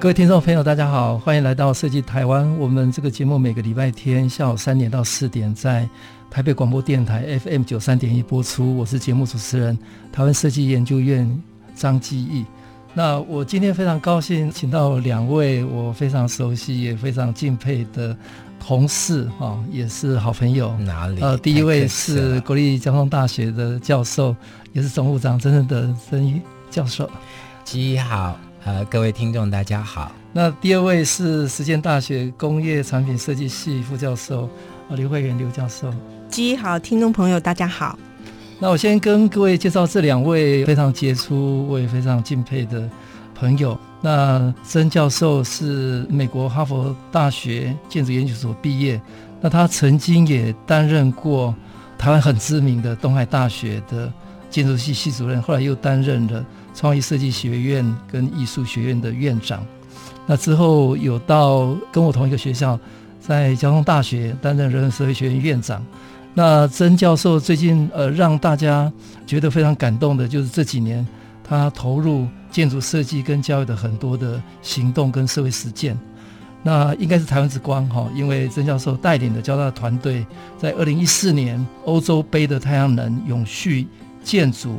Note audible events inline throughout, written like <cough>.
各位听众朋友，大家好，欢迎来到设计台湾。我们这个节目每个礼拜天下午三点到四点在台北广播电台 FM 九三点一播出。我是节目主持人台湾设计研究院张基义。那我今天非常高兴，请到两位我非常熟悉也非常敬佩的同事哈，也是好朋友。哪里？呃，第一位是国立交通大学的教授，也是总务长真正的曾毅教授。基义好。呃，各位听众，大家好。那第二位是实践大学工业产品设计系副教授刘慧媛刘教授。基好，听众朋友大家好。那我先跟各位介绍这两位非常杰出、我也非常敬佩的朋友。那曾教授是美国哈佛大学建筑研究所毕业，那他曾经也担任过台湾很知名的东海大学的建筑系系主任，后来又担任了。创意设计学院跟艺术学院的院长，那之后有到跟我同一个学校，在交通大学担任人文社会学院院长。那曾教授最近呃让大家觉得非常感动的，就是这几年他投入建筑设计跟教育的很多的行动跟社会实践。那应该是台湾之光哈，因为曾教授带领的交大团队，在二零一四年欧洲杯的太阳能永续建筑。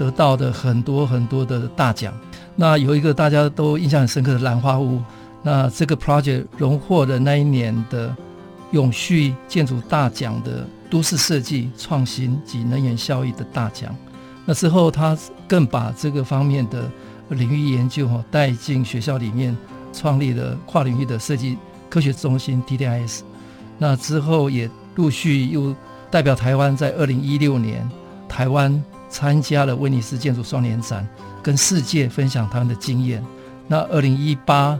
得到的很多很多的大奖，那有一个大家都印象很深刻的兰花屋，那这个 project 荣获了那一年的永续建筑大奖的都市设计创新及能源效益的大奖。那之后，他更把这个方面的领域研究哈带进学校里面，创立了跨领域的设计科学中心 TDIS。那之后也陆续又代表台湾在二零一六年台湾。参加了威尼斯建筑双年展，跟世界分享他们的经验。那二零一八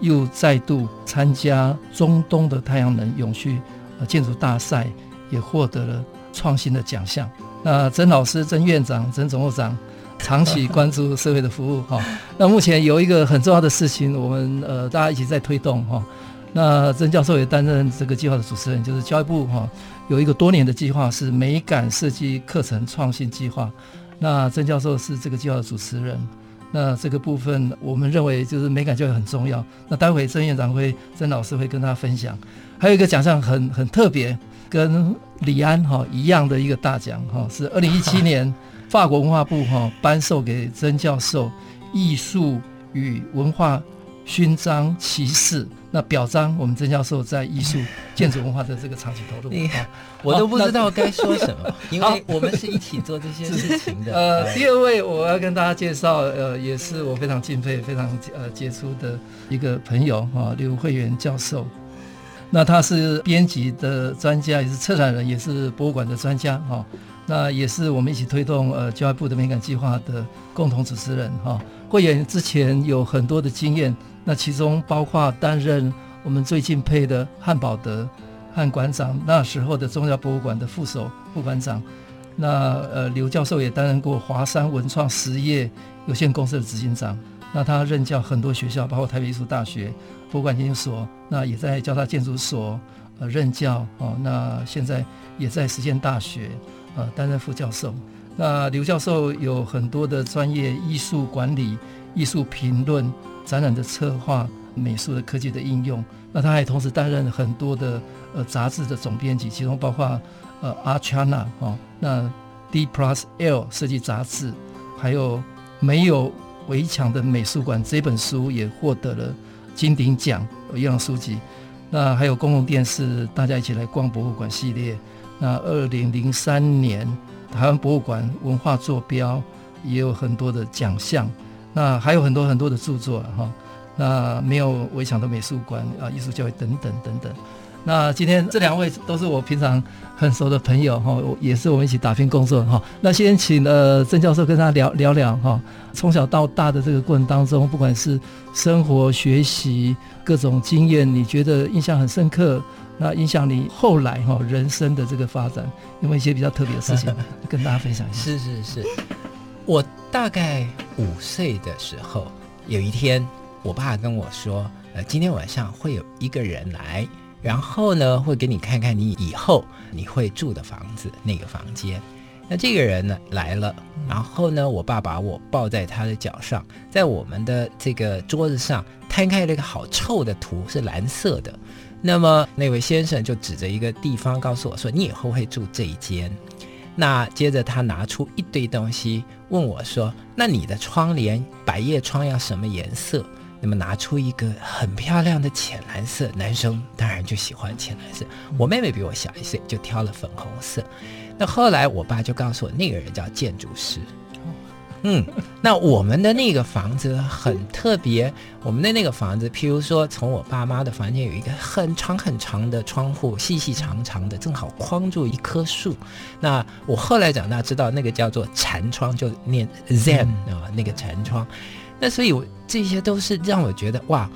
又再度参加中东的太阳能永续建筑大赛，也获得了创新的奖项。那曾老师、曾院长、曾总务长长期关注社会的服务哈。<laughs> 那目前有一个很重要的事情，我们呃大家一起在推动哈。那曾教授也担任这个计划的主持人，就是教育部哈。有一个多年的计划是美感设计课程创新计划，那曾教授是这个计划的主持人。那这个部分我们认为就是美感教育很重要。那待会曾院长会、曾老师会跟大家分享。还有一个奖项很很特别，跟李安哈一样的一个大奖哈，是二零一七 <laughs> 年法国文化部哈颁授给曾教授艺术与文化勋章骑士，那表彰我们曾教授在艺术、建筑文化的这个长期投入。你 <laughs> 我都不知道该说什么，<laughs> 因为我们是一起做这些事情的。<laughs> 呃，第二位我要跟大家介绍，呃，也是我非常敬佩、非常呃杰出的一个朋友哈，刘慧媛教授。那他是编辑的专家，也是策展人，也是博物馆的专家哈。那也是我们一起推动呃教育部的美感计划的共同主持人哈。慧媛之前有很多的经验。那其中包括担任我们最敬佩的汉宝德汉馆长，那时候的中央博物馆的副手副馆长。那呃刘教授也担任过华山文创实业有限公司的执行长。那他任教很多学校，包括台北艺术大学博物馆研究所，那也在交大建筑所呃任教哦。那现在也在实践大学呃担任副教授。那刘教授有很多的专业，艺术管理、艺术评论。展览的策划、美术的科技的应用，那他还同时担任很多的呃杂志的总编辑，其中包括呃 Archana 哦，那 D Plus L 设计杂志，还有没有围墙的美术馆这本书也获得了金鼎奖一样书籍。那还有公共电视，大家一起来逛博物馆系列。那二零零三年台湾博物馆文化坐标也有很多的奖项。那还有很多很多的著作哈，那没有围墙的美术馆啊，艺术教育等等等等。那今天这两位都是我平常很熟的朋友哈，也是我们一起打拼工作哈。那先请呃郑教授跟他聊聊聊哈，从小到大的这个过程当中，不管是生活、学习各种经验，你觉得印象很深刻，那影响你后来哈人生的这个发展，有没有一些比较特别的事情 <laughs> 跟大家分享一下？是是是，我大概五岁的时候，有一天，我爸跟我说，呃，今天晚上会有一个人来。然后呢，会给你看看你以后你会住的房子那个房间。那这个人呢来了，然后呢，我爸把我抱在他的脚上，在我们的这个桌子上摊开了一个好臭的图，是蓝色的。那么那位先生就指着一个地方告诉我说：“你以后会住这一间。”那接着他拿出一堆东西问我说：“那你的窗帘百叶窗要什么颜色？”那么拿出一个很漂亮的浅蓝色，男生当然就喜欢浅蓝色。我妹妹比我小一岁，就挑了粉红色。那后来我爸就告诉我，那个人叫建筑师。嗯，那我们的那个房子很特别，我们的那个房子，譬如说，从我爸妈的房间有一个很长很长的窗户，细细长长的，正好框住一棵树。那我后来长大知道，那个叫做禅窗，就念 Zen 啊，那个禅窗。那所以，我这些都是让我觉得哇，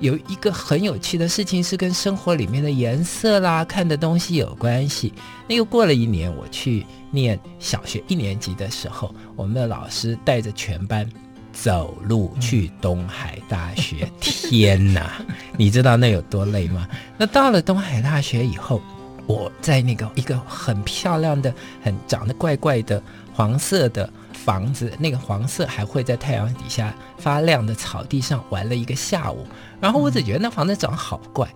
有一个很有趣的事情是跟生活里面的颜色啦、看的东西有关系。那又过了一年，我去念小学一年级的时候，我们的老师带着全班走路去东海大学。天哪，<laughs> 你知道那有多累吗？那到了东海大学以后，我在那个一个很漂亮的、很长得怪怪的黄色的。房子那个黄色还会在太阳底下发亮的草地上玩了一个下午，然后我只觉得那房子长得好怪。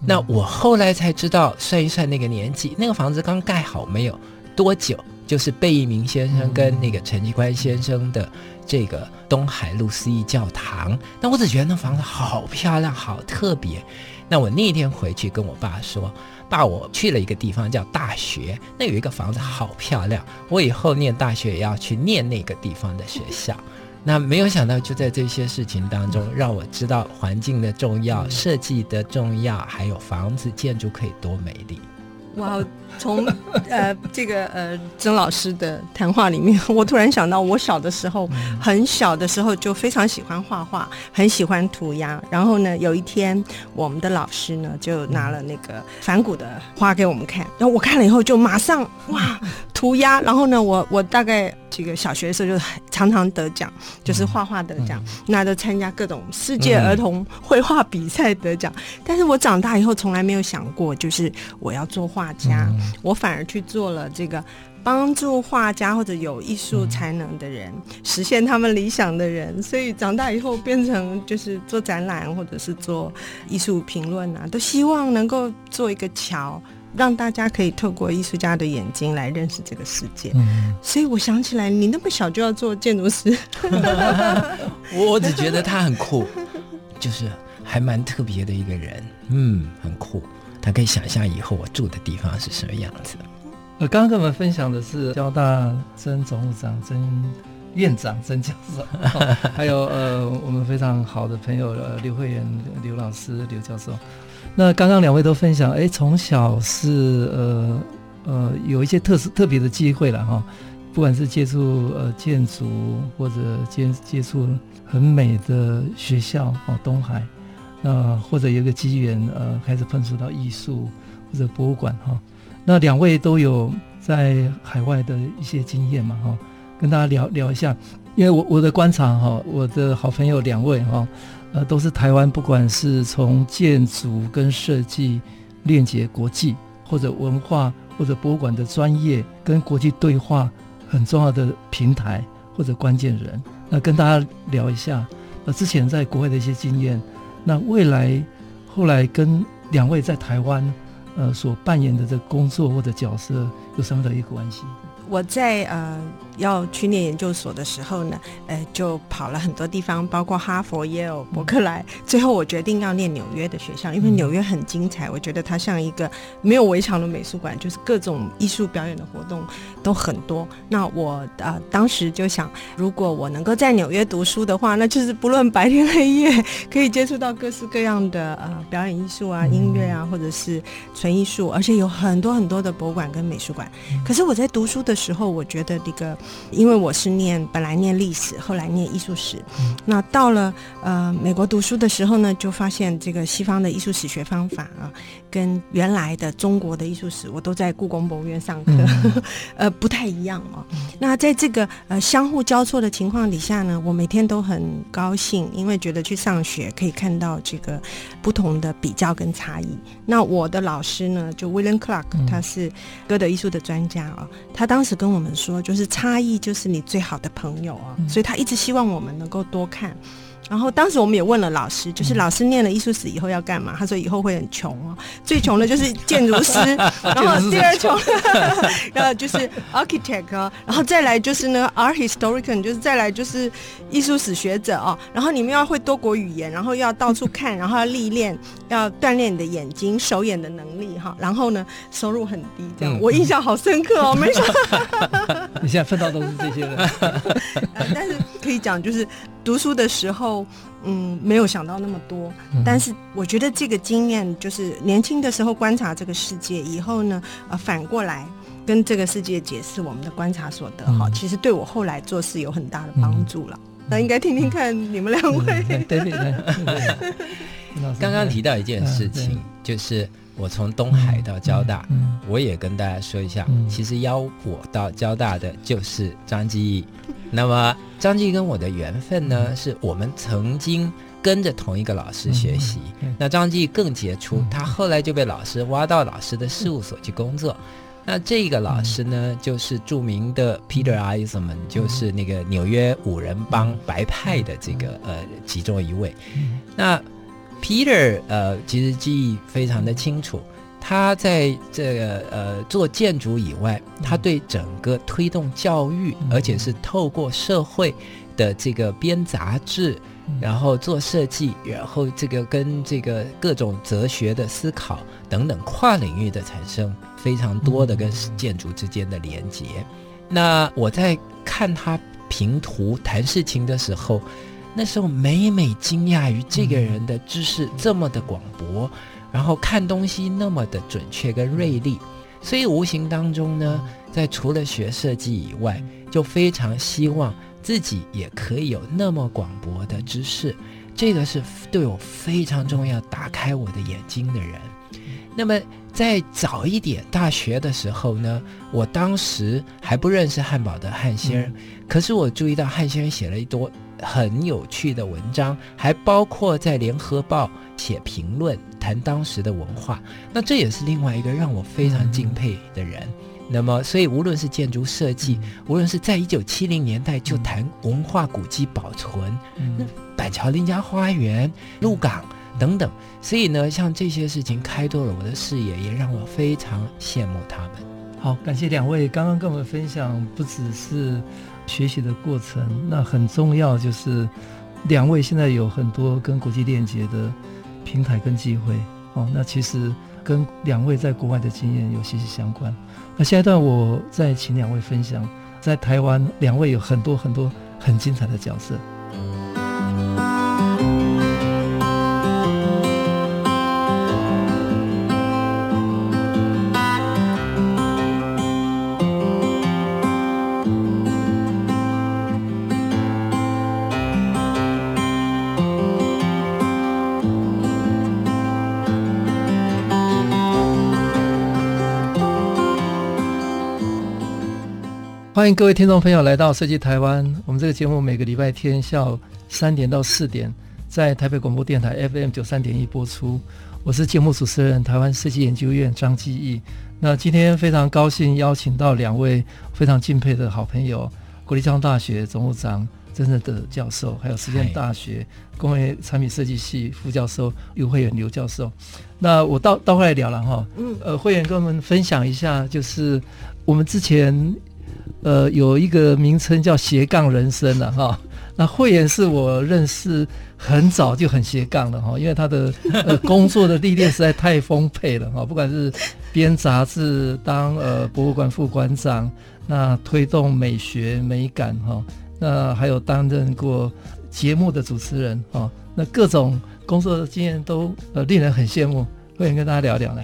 那我后来才知道，算一算那个年纪，那个房子刚盖好没有多久，就是贝聿铭先生跟那个陈其宽先生的这个东海路思义教堂。那我只觉得那房子好漂亮，好特别。那我那天回去跟我爸说。爸，我去了一个地方叫大学，那有一个房子好漂亮，我以后念大学也要去念那个地方的学校。<laughs> 那没有想到，就在这些事情当中，让我知道环境的重要、设计的重要，还有房子建筑可以多美丽。哇，从呃这个呃曾老师的谈话里面，我突然想到，我小的时候很小的时候就非常喜欢画画，很喜欢涂鸦。然后呢，有一天我们的老师呢就拿了那个反骨的画给我们看，然后我看了以后就马上哇涂鸦。然后呢，我我大概。这个小学的时候就常常得奖，就是画画得奖，那都参加各种世界儿童绘画比赛得奖。但是我长大以后从来没有想过，就是我要做画家，我反而去做了这个帮助画家或者有艺术才能的人实现他们理想的人。所以长大以后变成就是做展览或者是做艺术评论啊，都希望能够做一个桥。让大家可以透过艺术家的眼睛来认识这个世界。嗯，所以我想起来，你那么小就要做建筑师，<laughs> <laughs> 我我只觉得他很酷，就是还蛮特别的一个人。嗯，很酷。他可以想象以后我住的地方是什么样子。呃，刚刚跟我们分享的是交大曾总务长、曾院长、曾教授，哦、<laughs> 还有呃我们非常好的朋友呃刘慧媛刘老师、刘教授。那刚刚两位都分享，哎，从小是呃呃有一些特殊特别的机会了哈、哦，不管是接触呃建筑或者接接触很美的学校哦，东海，那、呃、或者有个机缘呃开始碰触到艺术或者博物馆哈、那两位都有在海外的一些经验嘛哈、跟大家聊聊一下，因为我我的观察哈、我的好朋友两位哈。呃，都是台湾，不管是从建筑跟设计链接国际，或者文化或者博物馆的专业跟国际对话很重要的平台或者关键人，那跟大家聊一下，呃，之前在国外的一些经验，那未来后来跟两位在台湾呃所扮演的这工作或者角色有什么的一个关系？我在呃要去念研究所的时候呢，呃，就跑了很多地方，包括哈佛、耶鲁、伯克莱。最后我决定要念纽约的学校，因为纽约很精彩。我觉得它像一个没有围墙的美术馆，就是各种艺术表演的活动都很多。那我呃当时就想，如果我能够在纽约读书的话，那就是不论白天黑夜，可以接触到各式各样的 <laughs> 呃表演艺术啊、音乐啊，或者是纯艺术，而且有很多很多的博物馆跟美术馆。可是我在读书的时候，我觉得这个，因为我是念本来念历史，后来念艺术史，嗯、那到了呃美国读书的时候呢，就发现这个西方的艺术史学方法啊，跟原来的中国的艺术史，我都在故宫博物院上课，嗯、<laughs> 呃不太一样哦。嗯、那在这个呃相互交错的情况底下呢，我每天都很高兴，因为觉得去上学可以看到这个不同的比较跟差异。那我的老师呢，就 William Clark，他是歌德艺术的专家啊。他当时跟我们说，就是差异就是你最好的朋友啊，所以他一直希望我们能够多看。然后当时我们也问了老师，就是老师念了艺术史以后要干嘛？他说以后会很穷哦，最穷的就是建筑师，<laughs> 然后第二穷，<laughs> 然后就是 architect，然后再来就是呢 art historian，就是再来就是艺术史学者哦。然后你们要会多国语言，然后要到处看，<laughs> 然后要历练，要锻炼你的眼睛、手眼的能力哈。然后呢，收入很低，这样我印象好深刻哦，没错。你现在碰到都是这些人，但是可以讲就是。读书的时候，嗯，没有想到那么多。但是我觉得这个经验，就是年轻的时候观察这个世界，以后呢，呃，反过来跟这个世界解释我们的观察所得，哈，其实对我后来做事有很大的帮助了。那应该听听看你们两位。对对对。<laughs> <laughs> 刚刚提到一件事情，就是我从东海到交大，我也跟大家说一下，其实邀我到交大的就是张继义。<laughs> 那么张继跟我的缘分呢，是我们曾经跟着同一个老师学习。那张继更杰出，他后来就被老师挖到老师的事务所去工作。那这个老师呢，就是著名的 Peter Eisenman，就是那个纽约五人帮白派的这个呃其中一位。那 Peter 呃，其实记忆非常的清楚。他在这个呃做建筑以外，他对整个推动教育，而且是透过社会的这个编杂志，然后做设计，然后这个跟这个各种哲学的思考等等跨领域的产生非常多的跟建筑之间的连接。那我在看他评图谈事情的时候，那时候每每惊讶于这个人的知识这么的广博。然后看东西那么的准确跟锐利，所以无形当中呢，在除了学设计以外，就非常希望自己也可以有那么广博的知识。这个是对我非常重要，打开我的眼睛的人。那么在早一点大学的时候呢，我当时还不认识汉堡的汉先生，可是我注意到汉先生写了一多很有趣的文章，还包括在联合报写评论。谈当时的文化，那这也是另外一个让我非常敬佩的人。嗯、那么，所以无论是建筑设计，嗯、无论是在一九七零年代就谈文化古迹保存，嗯、那板桥林家花园、鹿港等等，所以呢，像这些事情开拓了我的视野，也让我非常羡慕他们。好，感谢两位刚刚跟我们分享，不只是学习的过程，那很重要就是两位现在有很多跟国际链接的。平台跟机会哦，那其实跟两位在国外的经验有息息相关。那下一段我再请两位分享，在台湾两位有很多很多很精彩的角色。欢迎各位听众朋友来到设计台湾。我们这个节目每个礼拜天下午三点到四点，在台北广播电台 FM 九三点一播出。我是节目主持人台湾设计研究院张继义。那今天非常高兴邀请到两位非常敬佩的好朋友，国立交通大学总务长曾正德教授，还有实践大学工业产品设计系副教授刘慧远刘教授。那我到到后来聊了哈，嗯，呃，慧远跟我们分享一下，就是我们之前呃有一个名称叫斜杠人生了哈。那慧妍是我认识很早就很斜杠了哈，因为他的呃工作的历练实在太丰沛了哈，不管是编杂志、当呃博物馆副馆长，那推动美学美感哈，那还有担任过节目的主持人哈，那各种工作的经验都呃令人很羡慕。慧妍跟大家聊聊来。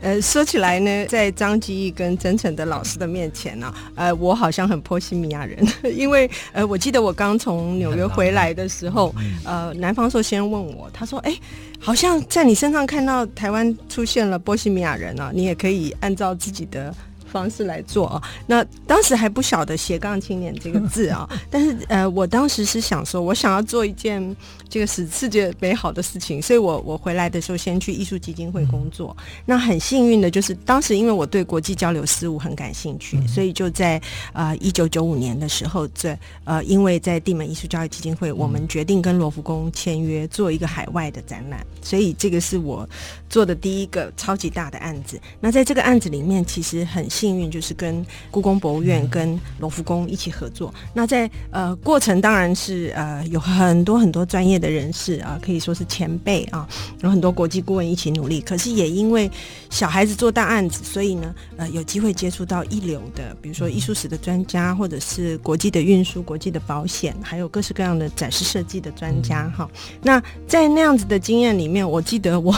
呃，说起来呢，在张基义跟曾诚的老师的面前呢、啊，呃，我好像很波西米亚人，<laughs> 因为呃，我记得我刚从纽约回来的时候，呃，南方寿先问我，他说，哎，好像在你身上看到台湾出现了波西米亚人啊，你也可以按照自己的。方式来做啊，那当时还不晓得斜杠青年这个字啊，<laughs> 但是呃，我当时是想说，我想要做一件这个使世界美好的事情，所以我我回来的时候先去艺术基金会工作。那很幸运的就是，当时因为我对国际交流事务很感兴趣，所以就在呃一九九五年的时候，在呃因为在地门艺术教育基金会，我们决定跟罗浮宫签约做一个海外的展览，所以这个是我做的第一个超级大的案子。那在这个案子里面，其实很。幸运就是跟故宫博物院、跟罗浮宫一起合作。那在呃过程当然是呃有很多很多专业的人士啊，可以说是前辈啊，有很多国际顾问一起努力。可是也因为小孩子做大案子，所以呢呃有机会接触到一流的，比如说艺术史的专家，或者是国际的运输、国际的保险，还有各式各样的展示设计的专家哈。那在那样子的经验里面，我记得我。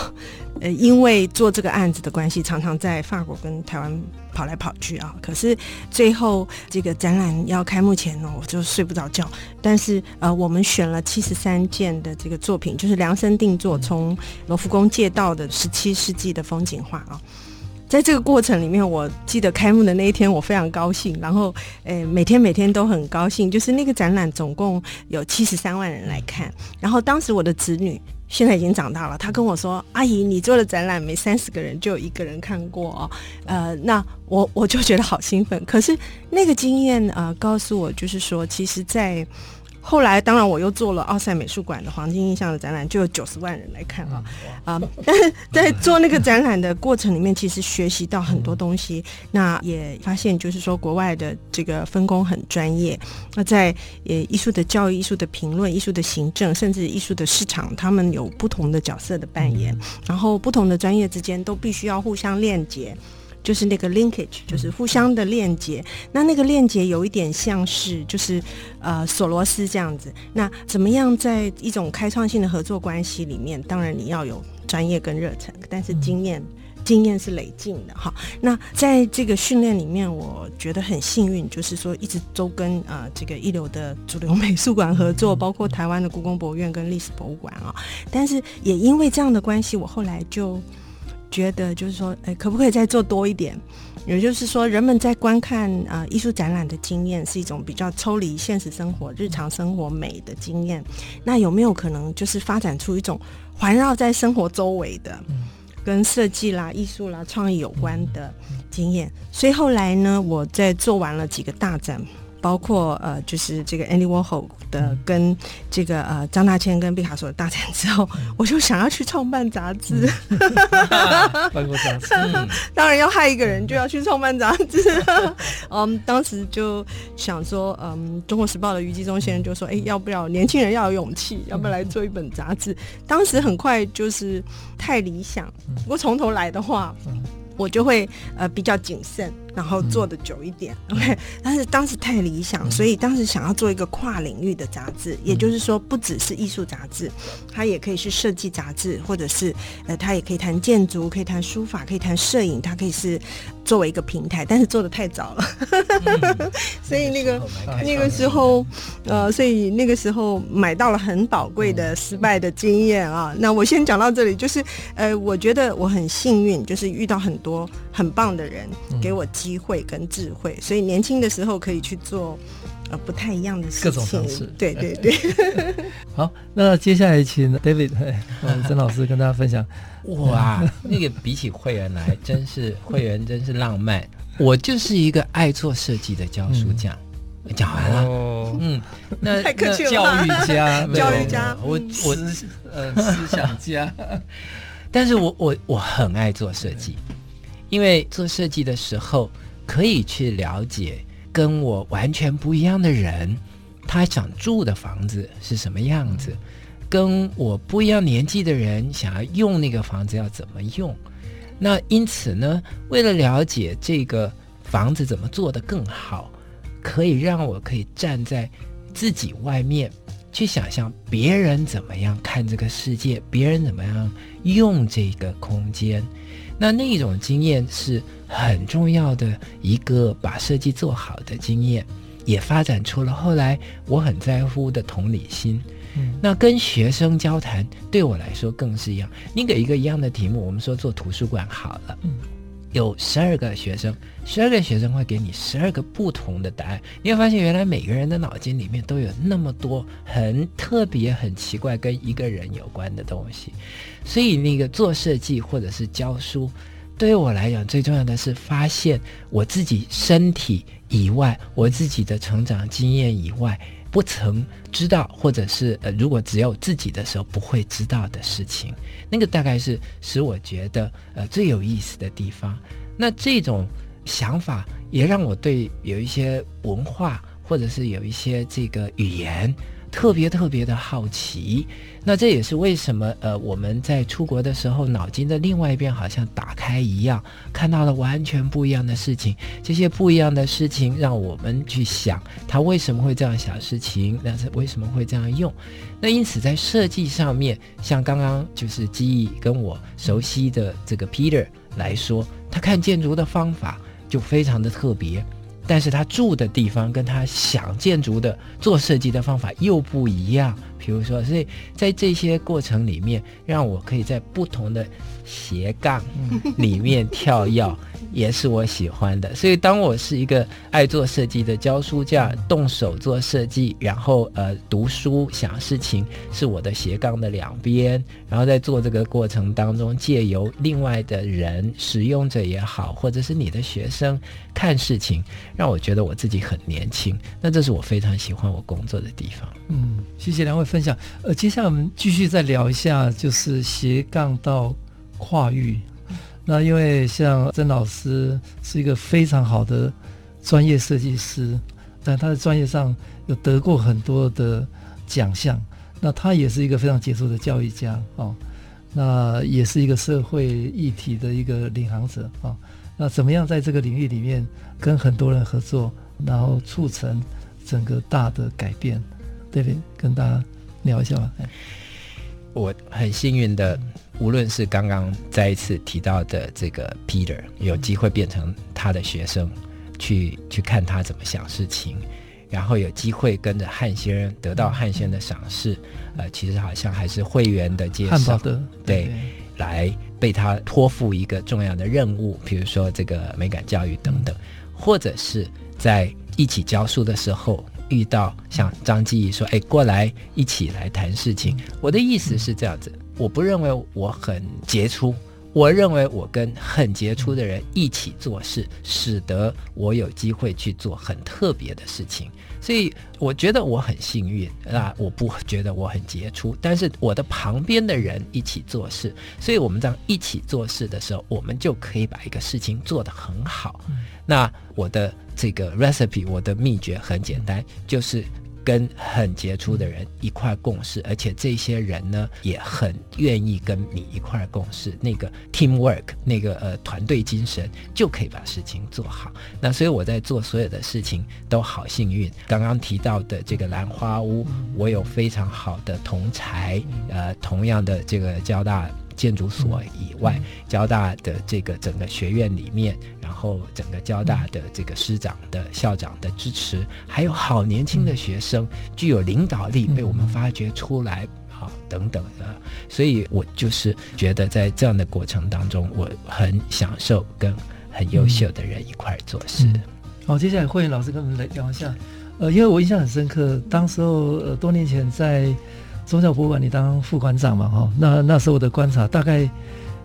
呃，因为做这个案子的关系，常常在法国跟台湾跑来跑去啊。可是最后这个展览要开幕前呢，我就睡不着觉。但是呃，我们选了七十三件的这个作品，就是量身定做，从罗浮宫借到的十七世纪的风景画啊。在这个过程里面，我记得开幕的那一天，我非常高兴。然后，呃，每天每天都很高兴。就是那个展览总共有七十三万人来看。然后当时我的子女。现在已经长大了，他跟我说：“阿姨，你做的展览，每三十个人就有一个人看过哦。”呃，那我我就觉得好兴奋。可是那个经验啊，告诉我就是说，其实，在后来，当然我又做了奥赛美术馆的黄金印象的展览，就有九十万人来看啊啊！<laughs> 但是在做那个展览的过程里面，其实学习到很多东西，那也发现就是说，国外的这个分工很专业。那在呃艺术的教育、艺术的评论、艺术的行政，甚至艺术的市场，他们有不同的角色的扮演，然后不同的专业之间都必须要互相链接。就是那个 linkage，就是互相的链接。那那个链接有一点像是，就是呃索罗斯这样子。那怎么样在一种开创性的合作关系里面？当然你要有专业跟热忱，但是经验经验是累进的哈。那在这个训练里面，我觉得很幸运，就是说一直都跟呃这个一流的主流美术馆合作，包括台湾的故宫博物院跟历史博物馆啊。但是也因为这样的关系，我后来就。觉得就是说，哎，可不可以再做多一点？也就是说，人们在观看啊、呃、艺术展览的经验是一种比较抽离现实生活、日常生活美的经验。那有没有可能就是发展出一种环绕在生活周围的，跟设计啦、艺术啦、创意有关的经验？所以后来呢，我在做完了几个大展。包括呃，就是这个 Andy Warhol 的跟这个呃张大千跟毕卡索的大战之后，<laughs> 我就想要去创办杂志，<laughs> 办过杂志，<laughs> 当然要害一个人就要去创办杂志。嗯，当时就想说，嗯，《中国时报》的余纪忠先生就说，哎，要不要年轻人要有勇气，要不要来做一本杂志？当时很快就是太理想，如果从头来的话，我就会呃比较谨慎。然后做的久一点，嗯，OK，但是当时太理想，嗯，所以当时想要做一个跨领域的杂志，嗯，也就是说，不只是艺术杂志，它也可以是设计杂志，或者是呃，它也可以谈建筑，可以谈书法，可以谈摄影，它可以是作为一个平台。但是做的太早了，嗯，<laughs> 所以那个那个时候，呃，所以那个时候买到了很宝贵的失败的经验啊。那我先讲到这里，就是呃，我觉得我很幸运，就是遇到很多很棒的人给我。机会跟智慧，所以年轻的时候可以去做呃不太一样的事情，各种尝试。对对对。<laughs> 好，那接下来请 David，嗯，<laughs> 曾老师跟大家分享。哇，那个比起会员来，真是会员真是浪漫。我就是一个爱做设计的教书匠。嗯、讲完了。哦，嗯，那太客气了。教育家，<laughs> 教育家，我我呃思想家。但是我我我很爱做设计。因为做设计的时候，可以去了解跟我完全不一样的人，他想住的房子是什么样子，跟我不一样年纪的人想要用那个房子要怎么用。那因此呢，为了了解这个房子怎么做得更好，可以让我可以站在自己外面去想象别人怎么样看这个世界，别人怎么样用这个空间。那那种经验是很重要的一个把设计做好的经验，也发展出了后来我很在乎的同理心。嗯，那跟学生交谈对我来说更是一样。你给一个一样的题目，我们说做图书馆好了，嗯，有十二个学生，十二个学生会给你十二个不同的答案。你会发现，原来每个人的脑筋里面都有那么多很特别、很奇怪跟一个人有关的东西。所以，那个做设计或者是教书，对于我来讲，最重要的是发现我自己身体以外，我自己的成长经验以外。不曾知道，或者是呃，如果只有自己的时候不会知道的事情，那个大概是使我觉得呃最有意思的地方。那这种想法也让我对有一些文化，或者是有一些这个语言。特别特别的好奇，那这也是为什么呃我们在出国的时候，脑筋的另外一边好像打开一样，看到了完全不一样的事情。这些不一样的事情让我们去想，他为什么会这样想事情，那是为什么会这样用？那因此在设计上面，像刚刚就是记忆跟我熟悉的这个 Peter 来说，他看建筑的方法就非常的特别。但是他住的地方跟他想建筑的做设计的方法又不一样，比如说，所以在这些过程里面，让我可以在不同的斜杠里面跳跃。<laughs> 也是我喜欢的，所以当我是一个爱做设计的教书匠，动手做设计，然后呃读书想事情，是我的斜杠的两边，然后在做这个过程当中，借由另外的人使用者也好，或者是你的学生看事情，让我觉得我自己很年轻，那这是我非常喜欢我工作的地方。嗯，谢谢两位分享。呃，接下来我们继续再聊一下，就是斜杠到跨域。那因为像曾老师是一个非常好的专业设计师，在他的专业上有得过很多的奖项。那他也是一个非常杰出的教育家哦，那也是一个社会议题的一个领航者啊、那怎么样在这个领域里面跟很多人合作，然后促成整个大的改变？对不对？跟大家聊一下吧。我很幸运的。无论是刚刚再一次提到的这个 Peter，有机会变成他的学生，去去看他怎么想事情，然后有机会跟着汉先生得到汉先生的赏识，呃，其实好像还是会员的介绍，对，对，来被他托付一个重要的任务，比如说这个美感教育等等，或者是在一起教书的时候遇到像张继义说，哎，过来一起来谈事情。我的意思是这样子。我不认为我很杰出，我认为我跟很杰出的人一起做事，使得我有机会去做很特别的事情。所以我觉得我很幸运啊！我不觉得我很杰出，但是我的旁边的人一起做事，所以我们这样一起做事的时候，我们就可以把一个事情做得很好。那我的这个 recipe，我的秘诀很简单，就是。跟很杰出的人一块共事，而且这些人呢也很愿意跟你一块共事，那个 teamwork，那个呃团队精神就可以把事情做好。那所以我在做所有的事情都好幸运。刚刚提到的这个兰花屋，我有非常好的同才，呃，同样的这个交大。建筑所以外，交大的这个整个学院里面，然后整个交大的这个师长的校长的支持，还有好年轻的学生，具有领导力，被我们发掘出来好等等的，所以我就是觉得在这样的过程当中，我很享受跟很优秀的人一块做事。好，接下来慧妍老师跟我们来聊一下，呃，因为我印象很深刻，当时候呃多年前在。宗教博物馆，你当副馆长嘛？哈，那那时候我的观察，大概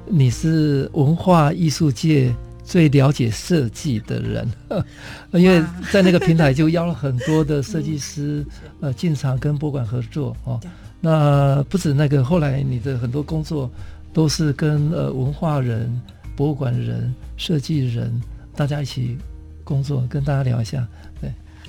你是文化艺术界最了解设计的人，<laughs> 因为在那个平台就邀了很多的设计师呃进场跟博物馆合作哦。那不止那个，后来你的很多工作都是跟呃文化人、博物馆人、设计人大家一起工作，跟大家聊一下。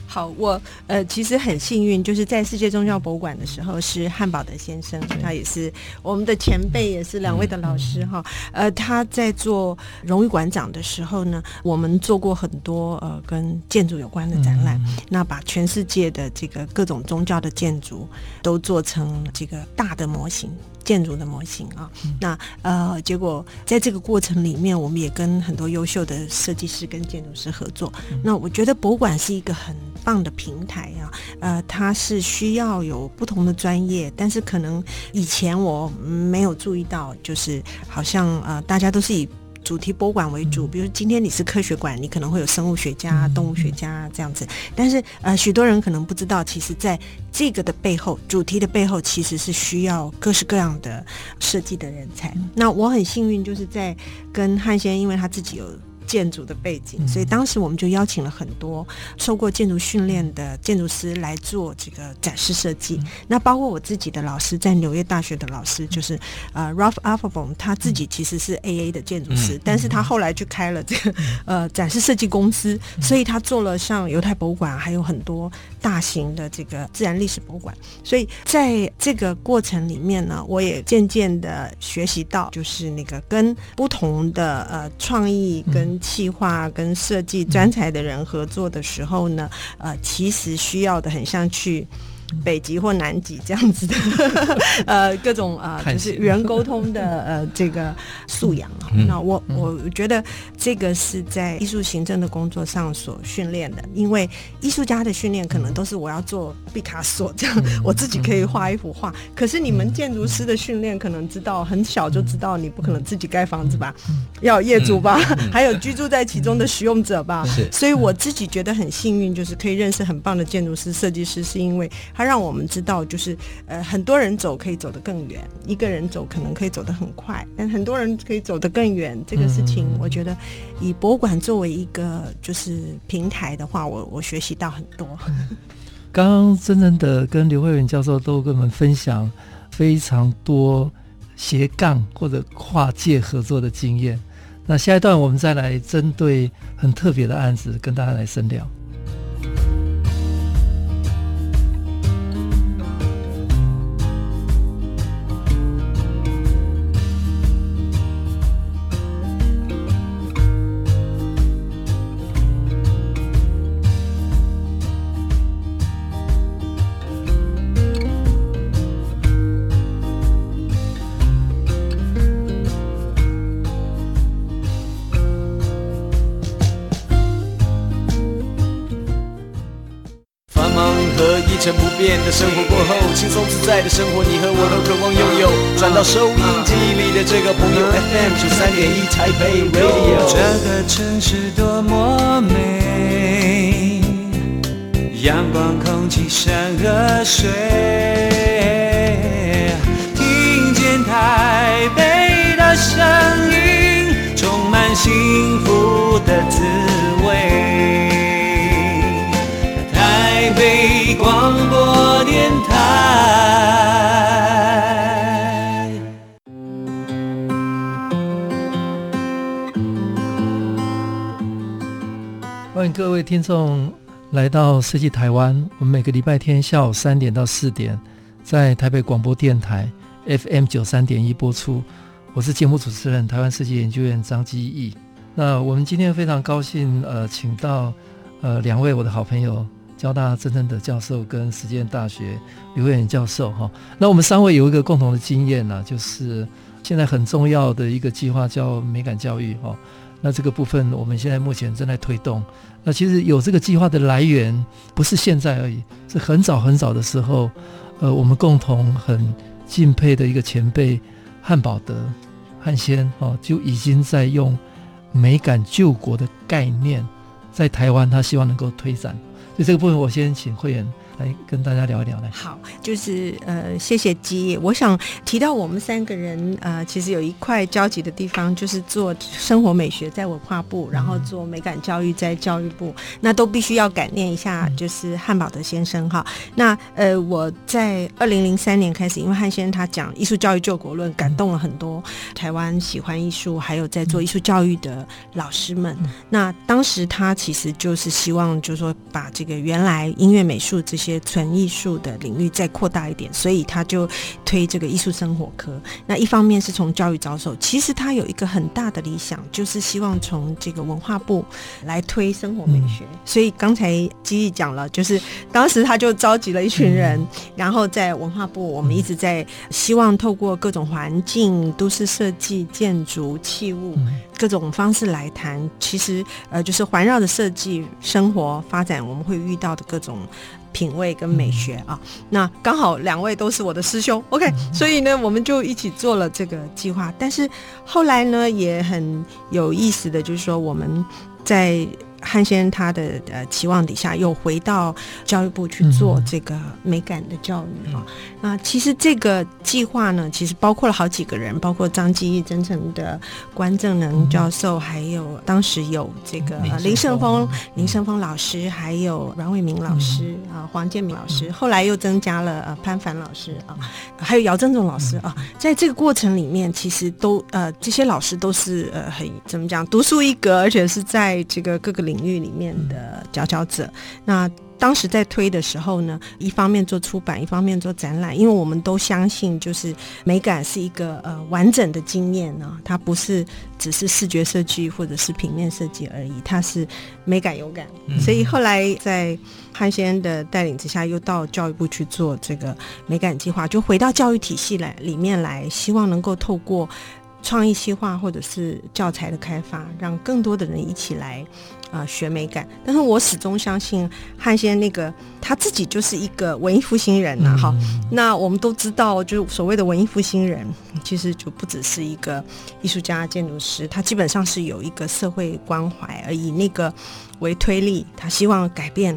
对。好，我呃其实很幸运，就是在世界宗教博物馆的时候，是汉堡的先生，他也是我们的前辈，也是两位的老师哈。呃，他在做荣誉馆长的时候呢，我们做过很多呃跟建筑有关的展览，那把全世界的这个各种宗教的建筑都做成这个大的模型。建筑的模型啊，那呃，结果在这个过程里面，我们也跟很多优秀的设计师跟建筑师合作。那我觉得博物馆是一个很棒的平台啊，呃，它是需要有不同的专业，但是可能以前我没有注意到，就是好像呃，大家都是以。主题博物馆为主，比如今天你是科学馆，你可能会有生物学家、动物学家这样子。但是呃，许多人可能不知道，其实在这个的背后，主题的背后其实是需要各式各样的设计的人才。那我很幸运，就是在跟汉先，因为他自己有。建筑的背景，所以当时我们就邀请了很多受过建筑训练的建筑师来做这个展示设计。那包括我自己的老师，在纽约大学的老师，就是呃 Ralph Apfelbaum，他自己其实是 AA 的建筑师，但是他后来去开了这个 <laughs> 呃展示设计公司，所以他做了像犹太博物馆，还有很多大型的这个自然历史博物馆。所以在这个过程里面呢，我也渐渐的学习到，就是那个跟不同的呃创意跟企划跟设计专才的人合作的时候呢，呃，其实需要的很像去。北极或南极这样子的，<laughs> 呃，各种啊、呃，就是语言沟通的呃这个素养。那我我觉得这个是在艺术行政的工作上所训练的，因为艺术家的训练可能都是我要做毕卡索这样，<laughs> 我自己可以画一幅画。可是你们建筑师的训练可能知道很小就知道，你不可能自己盖房子吧，要业主吧，<laughs> 还有居住在其中的使用者吧。所以我自己觉得很幸运，就是可以认识很棒的建筑师、设计师，是因为。他让我们知道，就是呃，很多人走可以走得更远，一个人走可能可以走得很快，但很多人可以走得更远。这个事情，我觉得以博物馆作为一个就是平台的话，我我学习到很多。<laughs> 刚刚真正的跟刘慧远教授都跟我们分享非常多斜杠或者跨界合作的经验。那下一段我们再来针对很特别的案子跟大家来深聊。自在的生活，你和我都渴望拥有。转到收音机里的这个朋友，FM 九三点一台北 Radio。这个城市多么美，阳光、空气、山和水，听见台北的声音，充满幸福的滋味。台北电台，欢迎各位听众来到设计台湾。我们每个礼拜天下午三点到四点，在台北广播电台 FM 九三点一播出。我是节目主持人台湾设计研究院张基义。那我们今天非常高兴，呃，请到呃两位我的好朋友。交大曾曾德教授跟实践大学刘远教授哈，那我们三位有一个共同的经验呢，就是现在很重要的一个计划叫美感教育哈。那这个部分我们现在目前正在推动。那其实有这个计划的来源不是现在而已，是很早很早的时候，呃，我们共同很敬佩的一个前辈汉宝德汉先哦，就已经在用美感救国的概念，在台湾他希望能够推展。所以这个部分，我先请会员来跟大家聊一聊来。好，就是呃，谢谢基。我想提到我们三个人呃，其实有一块交集的地方，就是做生活美学在文化部，然后做美感教育在教育部，那都必须要感念一下，就是汉堡德先生哈。那呃，我在二零零三年开始，因为汉先生他讲艺术教育救国论，感动了很多台湾喜欢艺术还有在做艺术教育的老师们。那当时他其实就是希望，就是说把这个原来音乐美术这些纯艺术的领域再扩大一点，所以他就推这个艺术生活科。那一方面是从教育着手，其实他有一个很大的理想，就是希望从这个文化部来推生活美学。所以刚才基毅讲了，就是当时他就召集了一群人，然后在文化部，我们一直在希望透过各种环境、都市设计、建筑、器物各种方式来谈。其实呃，就是环绕着设计、生活发展，我们会遇到的各种。品味跟美学啊，那刚好两位都是我的师兄，OK，所以呢，我们就一起做了这个计划。但是后来呢，也很有意思的就是说，我们在。汉先生他的呃期望底下，又回到教育部去做这个美感的教育哈。那、嗯、其实这个计划呢，其实包括了好几个人，包括张基义、真诚的关正能教授，嗯、还有当时有这个林胜峰、林胜峰老师，还有阮伟明老师啊、嗯，黄建明老师，后来又增加了呃潘凡老师啊，还有姚正中老师啊。在这个过程里面，其实都呃这些老师都是呃很怎么讲，独树一格，而且是在这个各个领域里面的佼佼者，那当时在推的时候呢，一方面做出版，一方面做展览，因为我们都相信，就是美感是一个呃完整的经验呢，它不是只是视觉设计或者是平面设计而已，它是美感有感。所以后来在汉先生的带领之下，又到教育部去做这个美感计划，就回到教育体系来里面来，希望能够透过。创意企划或者是教材的开发，让更多的人一起来啊、呃、学美感。但是我始终相信汉先那个他自己就是一个文艺复兴人呐、啊。好、嗯，那我们都知道，就是所谓的文艺复兴人，其实就不只是一个艺术家、建筑师，他基本上是有一个社会关怀，而以那个为推力，他希望改变。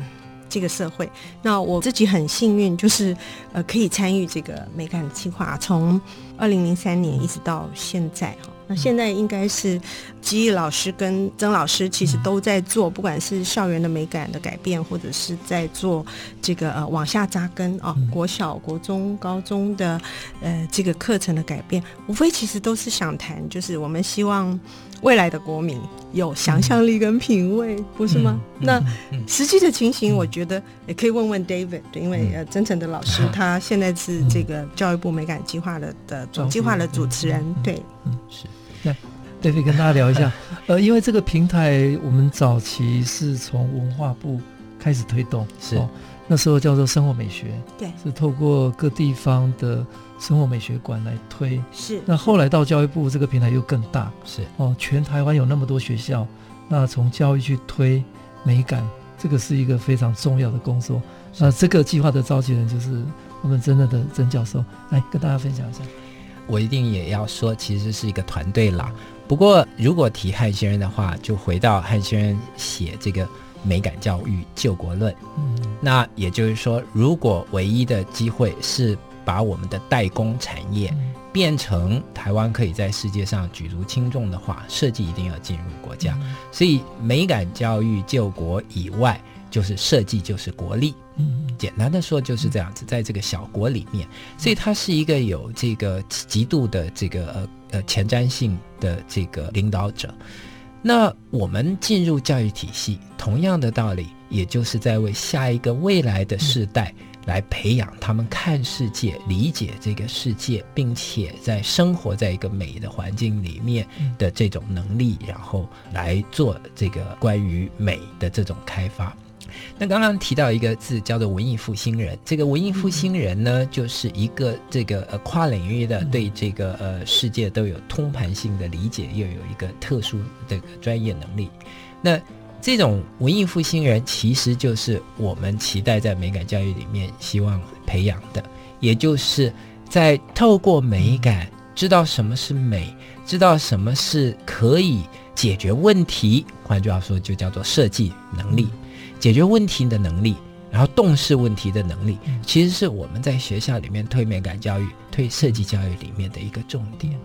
这个社会，那我自己很幸运，就是呃可以参与这个美感计划，从二零零三年一直到现在哈。那现在应该是基义老师跟曾老师其实都在做，不管是校园的美感的改变，或者是在做这个呃往下扎根啊，国小、国中、高中的呃这个课程的改变，无非其实都是想谈，就是我们希望。未来的国民有想象力跟品味，嗯、不是吗？嗯、那实际的情形，我觉得也可以问问 David，、嗯、因为呃，真诚的老师、嗯、他现在是这个教育部美感计划的的总计划的主持人，对，嗯，是。那，David 跟大家聊一下，<laughs> 呃，因为这个平台我们早期是从文化部开始推动，是、哦、那时候叫做生活美学，对，是透过各地方的。生活美学馆来推是，那后来到教育部这个平台又更大是哦，全台湾有那么多学校，那从教育去推美感，这个是一个非常重要的工作。那这个计划的召集人就是我们真的的曾教授，来跟大家分享一下。我一定也要说，其实是一个团队啦。不过如果提汉先生的话，就回到汉先生写这个美感教育救国论，嗯，那也就是说，如果唯一的机会是。把我们的代工产业变成台湾可以在世界上举足轻重的话，设计一定要进入国家。所以美感教育救国以外，就是设计就是国力。简单的说就是这样子，在这个小国里面，所以它是一个有这个极度的这个呃呃前瞻性的这个领导者。那我们进入教育体系，同样的道理，也就是在为下一个未来的世代。来培养他们看世界、理解这个世界，并且在生活在一个美的环境里面的这种能力，然后来做这个关于美的这种开发。那刚刚提到一个字叫做文艺复兴人，这个文艺复兴人呢，就是一个这个呃跨领域的对这个呃世界都有通盘性的理解，又有一个特殊这个专业能力。那这种文艺复兴人，其实就是我们期待在美感教育里面希望培养的，也就是在透过美感知道什么是美，知道什么是可以解决问题。换句话说，就叫做设计能力，解决问题的能力，然后洞视问题的能力，其实是我们在学校里面推美感教育、推设计教育里面的一个重点。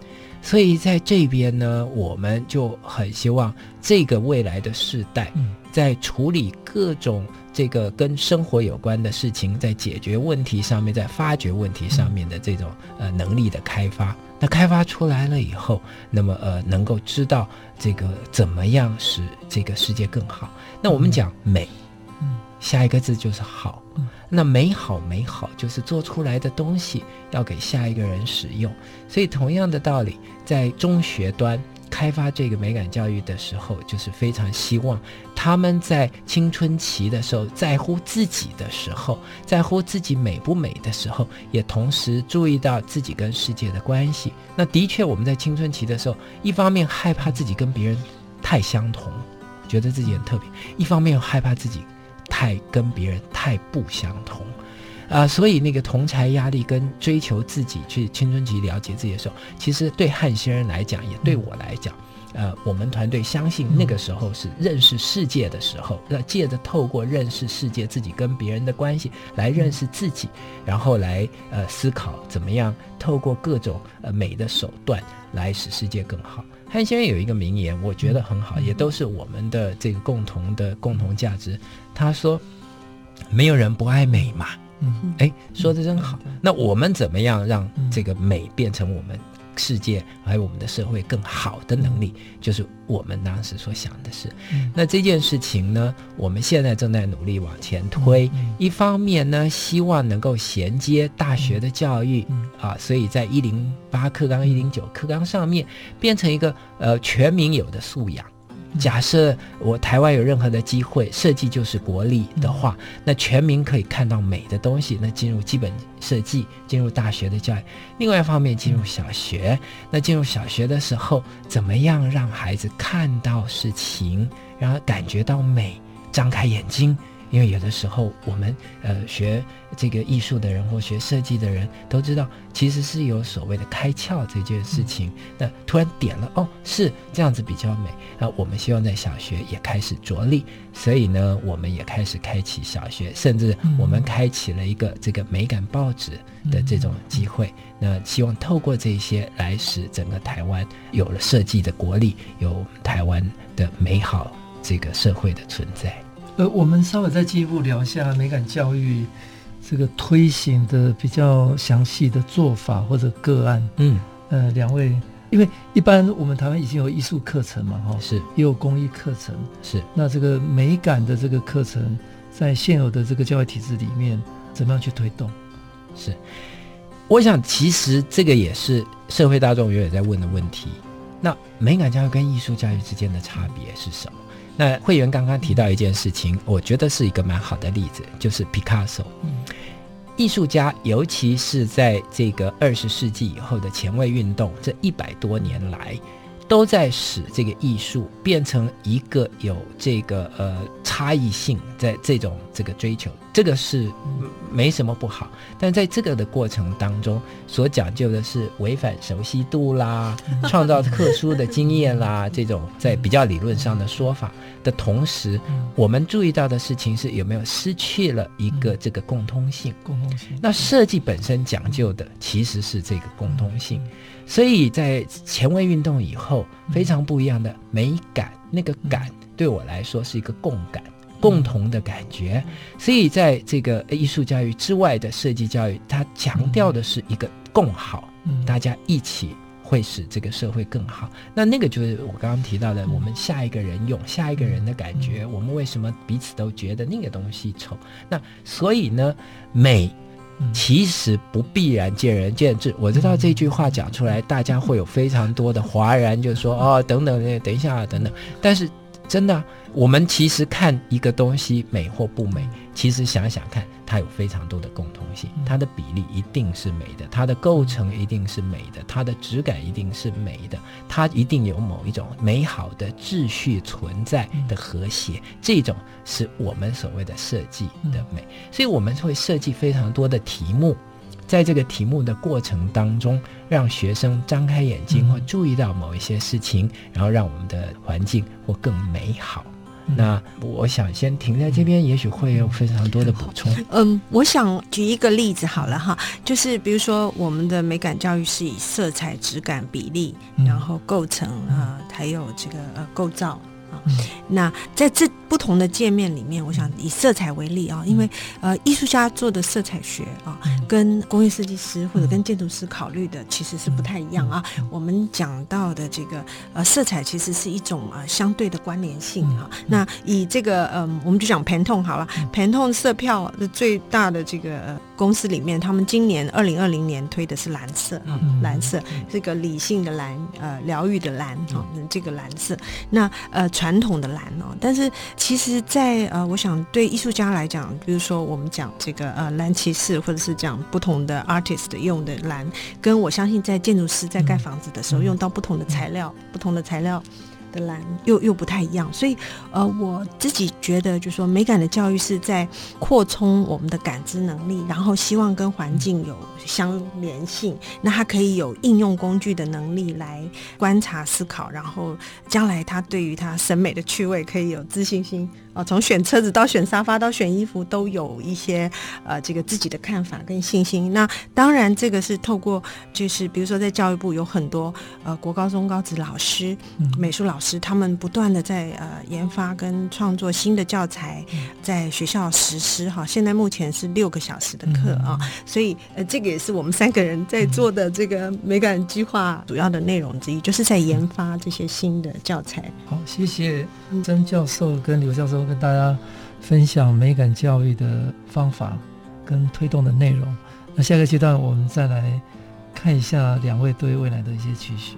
所以在这边呢，我们就很希望这个未来的世代，在处理各种这个跟生活有关的事情，在解决问题上面，在发掘问题上面的这种呃能力的开发。那开发出来了以后，那么呃能够知道这个怎么样使这个世界更好。那我们讲美。下一个字就是好，那美好美好就是做出来的东西要给下一个人使用，所以同样的道理，在中学端开发这个美感教育的时候，就是非常希望他们在青春期的时候，在乎自己的时候，在乎自己美不美的时候，也同时注意到自己跟世界的关系。那的确，我们在青春期的时候，一方面害怕自己跟别人太相同，觉得自己很特别；一方面又害怕自己。太跟别人太不相同，啊、所以那个同才压力跟追求自己去青春期了解自己的时候，其实对汉先生来讲，也对我来讲，呃，我们团队相信那个时候是认识世界的时候，那借着透过认识世界自己跟别人的关系来认识自己，然后来呃思考怎么样透过各种呃美的手段来使世界更好。汉先生有一个名言，我觉得很好，也都是我们的这个共同的共同价值。他说：“没有人不爱美嘛。”嗯，哎，说的真好。那我们怎么样让这个美变成我们世界还有我们的社会更好的能力，就是我们当时所想的事。那这件事情呢，我们现在正在努力往前推。一方面呢，希望能够衔接大学的教育啊，所以在一零八课纲、一零九课纲上面，变成一个呃全民有的素养。假设我台湾有任何的机会，设计就是国力的话，那全民可以看到美的东西。那进入基本设计，进入大学的教育。另外一方面，进入小学，那进入小学的时候，怎么样让孩子看到事情，然后感觉到美，张开眼睛。因为有的时候，我们呃学这个艺术的人或学设计的人都知道，其实是有所谓的开窍这件事情。那突然点了，哦，是这样子比较美。那我们希望在小学也开始着力，所以呢，我们也开始开启小学，甚至我们开启了一个这个美感报纸的这种机会。那希望透过这些来使整个台湾有了设计的国力，有台湾的美好这个社会的存在。呃，我们稍微再进一步聊一下美感教育这个推行的比较详细的做法或者个案。嗯，呃，两位，因为一般我们台湾已经有艺术课程嘛，哈，是，也有公益课程，是。那这个美感的这个课程，在现有的这个教育体制里面，怎么样去推动？是，我想其实这个也是社会大众永远在问的问题。那美感教育跟艺术教育之间的差别是什么？那会员刚刚提到一件事情，我觉得是一个蛮好的例子，就是 Picasso，艺术家，尤其是在这个二十世纪以后的前卫运动，这一百多年来。都在使这个艺术变成一个有这个呃差异性，在这种这个追求，这个是没什么不好。但在这个的过程当中，所讲究的是违反熟悉度啦，<laughs> 创造特殊的经验啦，这种在比较理论上的说法的同时，我们注意到的事情是有没有失去了一个这个共通性？共通性。那设计本身讲究的其实是这个共通性。所以在前卫运动以后，非常不一样的美感，那个感对我来说是一个共感、共同的感觉。所以在这个艺术教育之外的设计教育，它强调的是一个共好，大家一起会使这个社会更好。那那个就是我刚刚提到的，我们下一个人用下一个人的感觉，我们为什么彼此都觉得那个东西丑？那所以呢，美。其实不必然见仁见智。我知道这句话讲出来，大家会有非常多的哗然，就说哦，等等，等一下，等等。但是真的，我们其实看一个东西美或不美，其实想想看。它有非常多的共同性，它的比例一定是美的，它的构成一定是美的，它的质感一定是美的，它一定有某一种美好的秩序存在的和谐，这种是我们所谓的设计的美。所以我们会设计非常多的题目，在这个题目的过程当中，让学生张开眼睛或注意到某一些事情，然后让我们的环境或更美好。嗯、那我想先停在这边，也许会有非常多的补充。嗯，我想举一个例子好了哈，就是比如说我们的美感教育是以色彩、质感、比例，然后构成啊、呃，还有这个呃构造。嗯、那在这不同的界面里面，我想以色彩为例啊，因为呃，艺术家做的色彩学啊，跟工业设计师或者跟建筑师考虑的其实是不太一样啊。我们讲到的这个呃，色彩其实是一种呃相对的关联性啊。那以这个嗯、呃，我们就讲 Pantone 好了，Pantone 色票的最大的这个、呃、公司里面，他们今年二零二零年推的是蓝色啊，蓝色这个理性的蓝，呃，疗愈的蓝哈，这个蓝色。那呃传传统的蓝哦，但是其实在，在呃，我想对艺术家来讲，比如说我们讲这个呃蓝骑士，或者是讲不同的 artist 用的蓝，跟我相信在建筑师在盖房子的时候用到不同的材料，不同的材料。的蓝又又不太一样，所以呃，我自己觉得，就说美感的教育是在扩充我们的感知能力，然后希望跟环境有相连性，那它可以有应用工具的能力来观察思考，然后将来他对于他审美的趣味可以有自信心。哦，从选车子到选沙发到选衣服，都有一些呃这个自己的看法跟信心。那当然，这个是透过就是比如说在教育部有很多呃国高中高职老师、嗯、美术老师，他们不断的在呃研发跟创作新的教材，在学校实施哈。现在目前是六个小时的课啊，嗯、所以呃这个也是我们三个人在做的这个美感计划主要的内容之一，就是在研发这些新的教材。好，谢谢曾教授跟刘教授。跟大家分享美感教育的方法跟推动的内容。那下个阶段，我们再来看一下两位对未来的一些期许。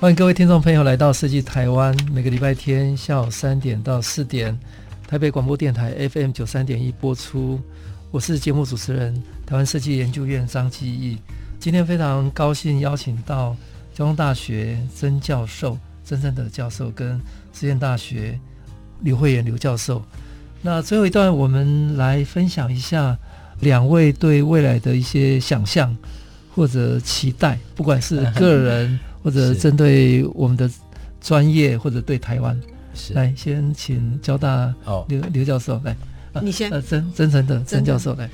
欢迎各位听众朋友来到设计台湾，每个礼拜天下午三点到四点。台北广播电台 FM 九三点一播出，我是节目主持人台湾设计研究院张基义。今天非常高兴邀请到交通大学曾教授、曾正德教授跟实验大学刘慧妍刘教授。那最后一段，我们来分享一下两位对未来的一些想象或者期待，不管是个人 <laughs> 或者针对我们的专业或者对台湾。是来，先请交大刘刘、哦、教授来，你先，呃，曾曾曾德曾教授来。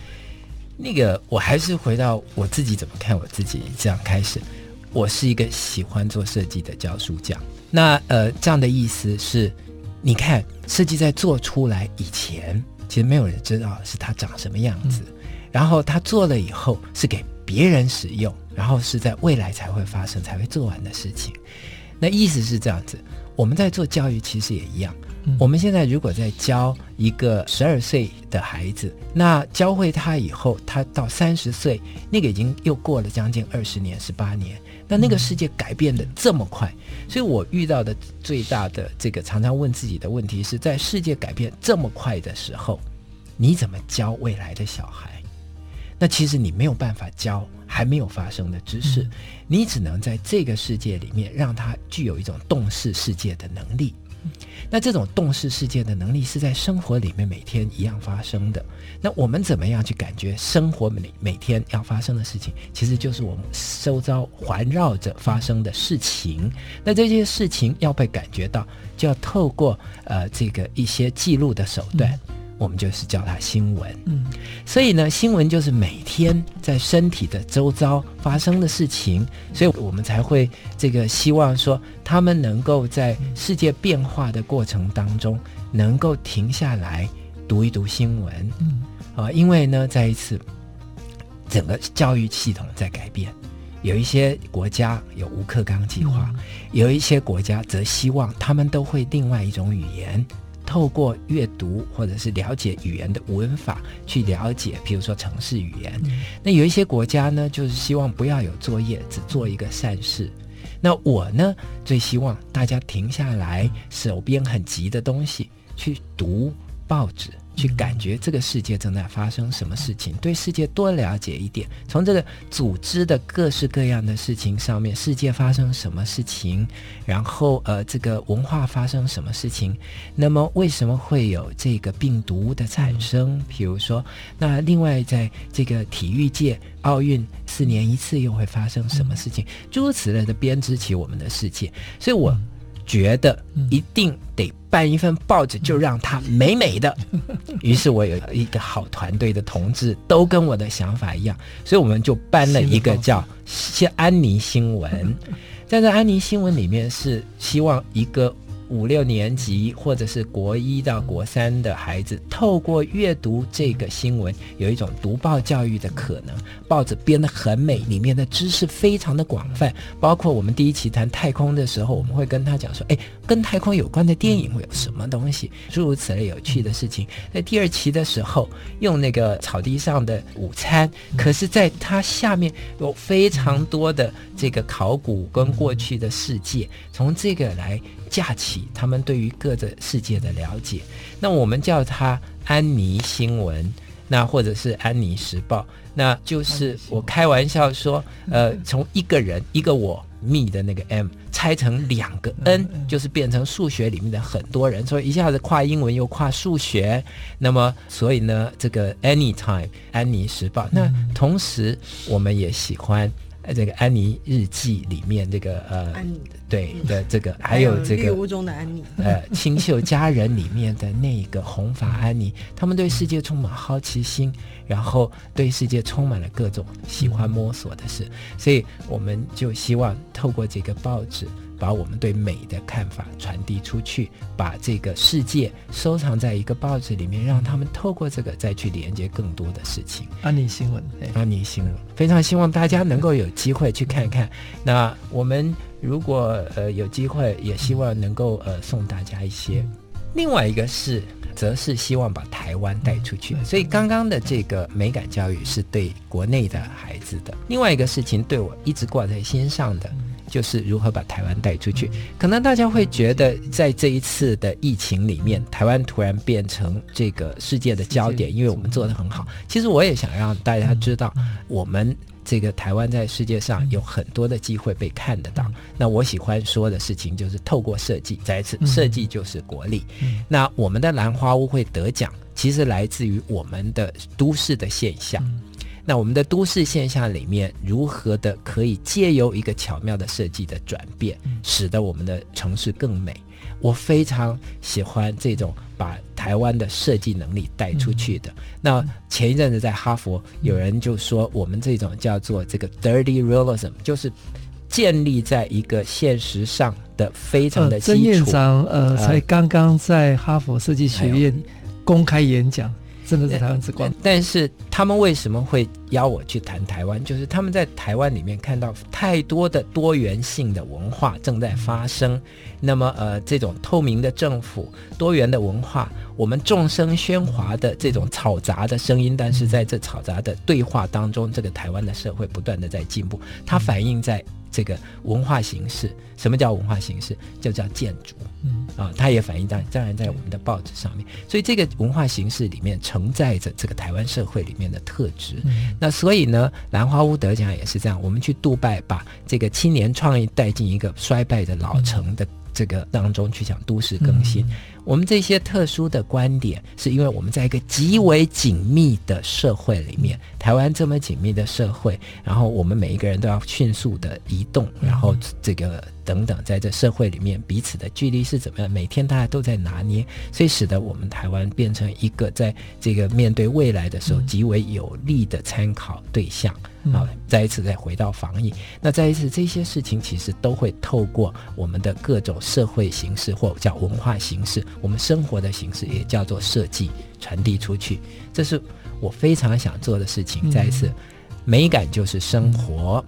那个，我还是回到我自己怎么看我自己，这样开始。我是一个喜欢做设计的教书匠。那呃，这样的意思是，你看设计在做出来以前，其实没有人知道是它长什么样子。嗯、然后他做了以后，是给别人使用，然后是在未来才会发生、才会做完的事情。那意思是这样子。我们在做教育，其实也一样。嗯、我们现在如果在教一个十二岁的孩子，那教会他以后，他到三十岁，那个已经又过了将近二十年、十八年。那那个世界改变的这么快，嗯、所以我遇到的最大的这个常常问自己的问题是在世界改变这么快的时候，你怎么教未来的小孩？那其实你没有办法教还没有发生的知识，嗯、你只能在这个世界里面让他具有一种洞视世界的能力。嗯、那这种洞视世界的能力是在生活里面每天一样发生的。那我们怎么样去感觉生活每每天要发生的事情，其实就是我们周遭环绕着发生的事情。那这些事情要被感觉到，就要透过呃这个一些记录的手段。嗯我们就是叫它新闻，嗯，所以呢，新闻就是每天在身体的周遭发生的事情，所以我们才会这个希望说，他们能够在世界变化的过程当中，能够停下来读一读新闻，嗯，啊，因为呢，再一次，整个教育系统在改变，有一些国家有无克刚计划，有一些国家则希望他们都会另外一种语言。透过阅读或者是了解语言的文法去了解，譬如说城市语言。嗯、那有一些国家呢，就是希望不要有作业，只做一个善事。那我呢，最希望大家停下来手边很急的东西，去读报纸。去感觉这个世界正在发生什么事情，对世界多了解一点。从这个组织的各式各样的事情上面，世界发生什么事情，然后呃，这个文化发生什么事情，那么为什么会有这个病毒的产生？比如说，那另外在这个体育界，奥运四年一次又会发生什么事情？诸如此类的编织起我们的世界。所以我。觉得一定得办一份报纸，就让它美美的。<laughs> 于是我有一个好团队的同志，都跟我的想法一样，所以我们就办了一个叫《安妮新闻》。在这《安妮新闻》里面，是希望一个。五六年级或者是国一到国三的孩子，透过阅读这个新闻，有一种读报教育的可能。报纸编得很美，里面的知识非常的广泛，包括我们第一期谈太空的时候，我们会跟他讲说，哎，跟太空有关的电影会有什么东西，诸如此类有趣的事情。在第二期的时候，用那个草地上的午餐，可是在它下面有非常多的这个考古跟过去的世界，从这个来。架起他们对于各个世界的了解，那我们叫它安妮新闻，那或者是安妮时报，那就是我开玩笑说，呃，从一个人一个我 me 的那个 m 拆成两个 n，就是变成数学里面的很多人，所以一下子跨英文又跨数学，那么所以呢，这个 anytime 安妮时报，那同时我们也喜欢。这个安妮日记里面，这个呃，安妮对的这个，还有这个猎物中的安妮，呃，清秀佳人里面的那个红发安妮，他们对世界充满好奇心，然后对世界充满了各种喜欢摸索的事，所以我们就希望透过这个报纸。把我们对美的看法传递出去，把这个世界收藏在一个报纸里面，让他们透过这个再去连接更多的事情。安妮新闻，安妮新闻，非常希望大家能够有机会去看看。那我们如果呃有机会，也希望能够呃送大家一些。另外一个是，则是希望把台湾带出去。所以刚刚的这个美感教育是对国内的孩子的。另外一个事情对我一直挂在心上的。就是如何把台湾带出去。可能大家会觉得，在这一次的疫情里面，台湾突然变成这个世界的焦点，因为我们做得很好。其实我也想让大家知道，我们这个台湾在世界上有很多的机会被看得到。那我喜欢说的事情就是，透过设计，再一次，设计就是国力。那我们的兰花屋会得奖，其实来自于我们的都市的现象。那我们的都市现象里面，如何的可以借由一个巧妙的设计的转变，使得我们的城市更美？我非常喜欢这种把台湾的设计能力带出去的。那前一阵子在哈佛，有人就说我们这种叫做这个 dirty realism，就是建立在一个现实上的非常的基础。曾院长呃，才刚刚在哈佛设计学院公开演讲。真的是台湾之光，但是他们为什么会邀我去谈台湾？就是他们在台湾里面看到太多的多元性的文化正在发生。那么，呃，这种透明的政府、多元的文化，我们众声喧哗的这种嘈杂的声音，但是在这嘈杂的对话当中，这个台湾的社会不断的在进步，它反映在。这个文化形式，什么叫文化形式？就叫建筑，嗯啊，它也反映在当然在我们的报纸上面。所以这个文化形式里面承载着这个台湾社会里面的特质。嗯、那所以呢，兰花屋得奖也是这样。我们去杜拜，把这个青年创意带进一个衰败的老城的这个当中去讲都市更新。嗯我们这些特殊的观点，是因为我们在一个极为紧密的社会里面，台湾这么紧密的社会，然后我们每一个人都要迅速的移动，然后这个。等等，在这社会里面，彼此的距离是怎么样？每天大家都在拿捏，所以使得我们台湾变成一个在这个面对未来的时候极为有利的参考对象。好，再一次再回到防疫，那再一次这些事情其实都会透过我们的各种社会形式或叫文化形式，我们生活的形式也叫做设计传递出去。这是我非常想做的事情。再一次，美感就是生活，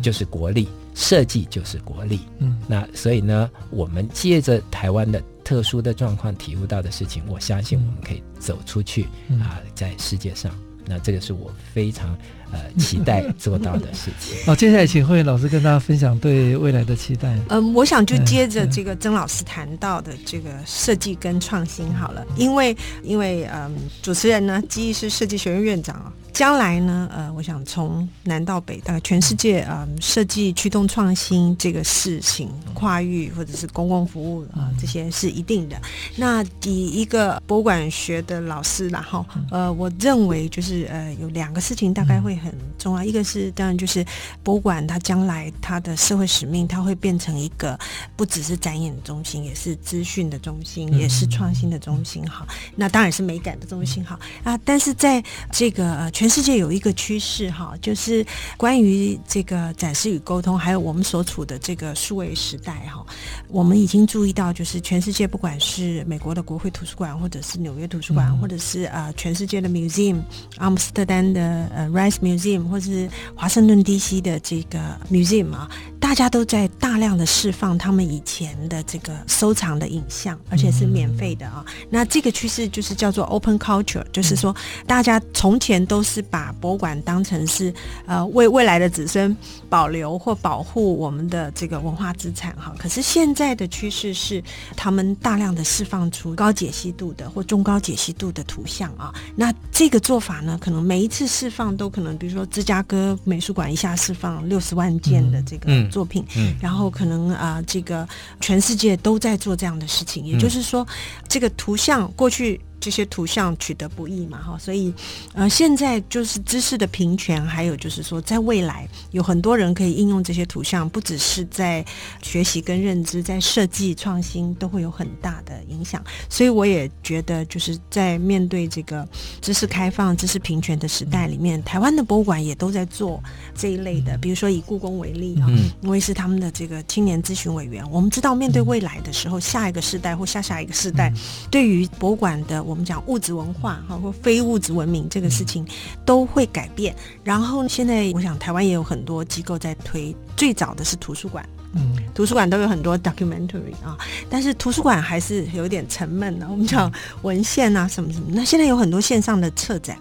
就是国力。设计就是国力，嗯，那所以呢，我们借着台湾的特殊的状况体悟到的事情，我相信我们可以走出去、嗯、啊，在世界上。那这个是我非常呃期待做到的事情。好，<laughs> 接下来请慧老师跟大家分享对未来的期待。嗯，我想就接着这个曾老师谈到的这个设计跟创新好了，因为因为嗯，主持人呢，既是设计学院院长啊。将来呢，呃，我想从南到北，大概全世界啊，呃，设计驱动创新这个事情，跨域或者是公共服务啊，呃，这些是一定的。那以一个博物馆学的老师，然后呃，我认为就是呃，有两个事情大概会很重要，一个是当然就是博物馆它将来它的社会使命，它会变成一个不只是展演中心，也是资讯的中心，也是创新的中心。哈，那当然是美感的中心。哈啊，但是在这个呃全世界有一个趋势哈，就是关于这个展示与沟通，还有我们所处的这个数位时代哈，我们已经注意到，就是全世界不管是美国的国会图书馆，或者是纽约图书馆，或者是呃全世界的 museum，阿姆斯特丹的呃 Rijks Museum，或是华盛顿 DC 的这个 museum 啊，大家都在大量的释放他们以前的这个收藏的影像，而且是免费的啊。那这个趋势就是叫做 open culture，就是说大家从前都是。是把博物馆当成是呃为未来的子孙保留或保护我们的这个文化资产哈，可是现在的趋势是他们大量的释放出高解析度的或中高解析度的图像啊，那这个做法呢，可能每一次释放都可能，比如说芝加哥美术馆一下释放六十万件的这个作品，嗯，嗯，然后可能啊、呃、这个全世界都在做这样的事情，也就是说这个图像过去。这些图像取得不易嘛，哈，所以，呃，现在就是知识的平权，还有就是说，在未来有很多人可以应用这些图像，不只是在学习跟认知，在设计创新都会有很大的影响。所以我也觉得，就是在面对这个知识开放、知识平权的时代里面，台湾的博物馆也都在做这一类的。比如说以故宫为例啊，因为是他们的这个青年咨询委员，我们知道面对未来的时候，下一个世代或下下一个世代，对于博物馆的。我们讲物质文化哈，或非物质文明这个事情都会改变。然后现在我想台湾也有很多机构在推，最早的是图书馆，嗯，图书馆都有很多 documentary 啊，但是图书馆还是有点沉闷的。我们讲文献啊什么什么，那现在有很多线上的策展。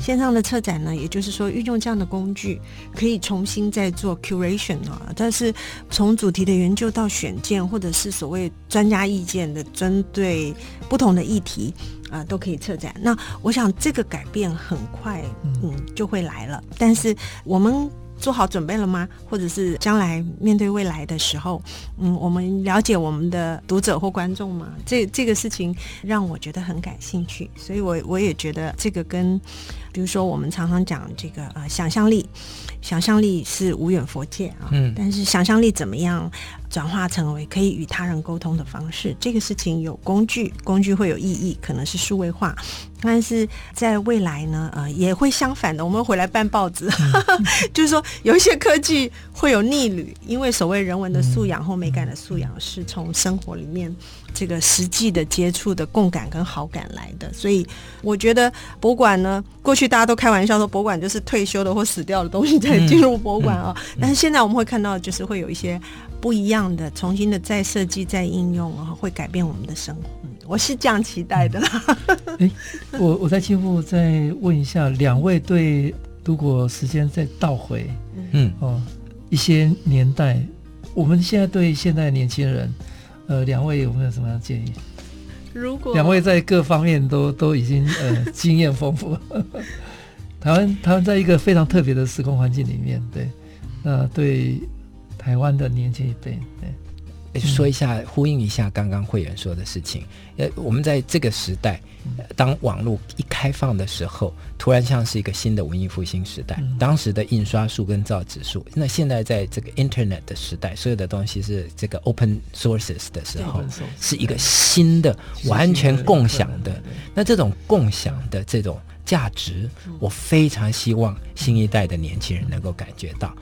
线上的策展呢，也就是说运用这样的工具，可以重新再做 curation 啊。但是从主题的研究到选件，或者是所谓专家意见的针对不同的议题啊，都可以策展。那我想这个改变很快，嗯，就会来了。但是我们。做好准备了吗？或者是将来面对未来的时候，嗯，我们了解我们的读者或观众吗？这这个事情让我觉得很感兴趣，所以我我也觉得这个跟，比如说我们常常讲这个呃想象力，想象力是无远佛界啊，嗯，但是想象力怎么样转化成为可以与他人沟通的方式，这个事情有工具，工具会有意义，可能是数位化。但是在未来呢，呃，也会相反的。我们回来办报纸，嗯、<laughs> 就是说有一些科技会有逆旅，因为所谓人文的素养或美感的素养是从生活里面这个实际的接触的共感跟好感来的。所以我觉得博物馆呢，过去大家都开玩笑说博物馆就是退休的或死掉的东西才进入博物馆啊、哦。但是现在我们会看到，就是会有一些不一样的、重新的再设计、再应用啊，会改变我们的生活。我是这样期待的啦。<laughs> 哎，我我在进一步再问一下，两位对如果时间再倒回，嗯哦，一些年代，我们现在对现在年轻人，呃，两位有没有什么样的建议？如果两位在各方面都都已经呃 <laughs> 经验丰富，<laughs> 台湾台湾在一个非常特别的时空环境里面，对，那，对台湾的年轻一辈，对。说一下，呼应一下刚刚会员说的事情。呃，我们在这个时代，当网络一开放的时候，突然像是一个新的文艺复兴时代。当时的印刷术跟造纸术，那现在在这个 Internet 的时代，所有的东西是这个 Open Sources 的时候，是一个新的、完全共享的。那这种共享的这种。价值，我非常希望新一代的年轻人能够感觉到。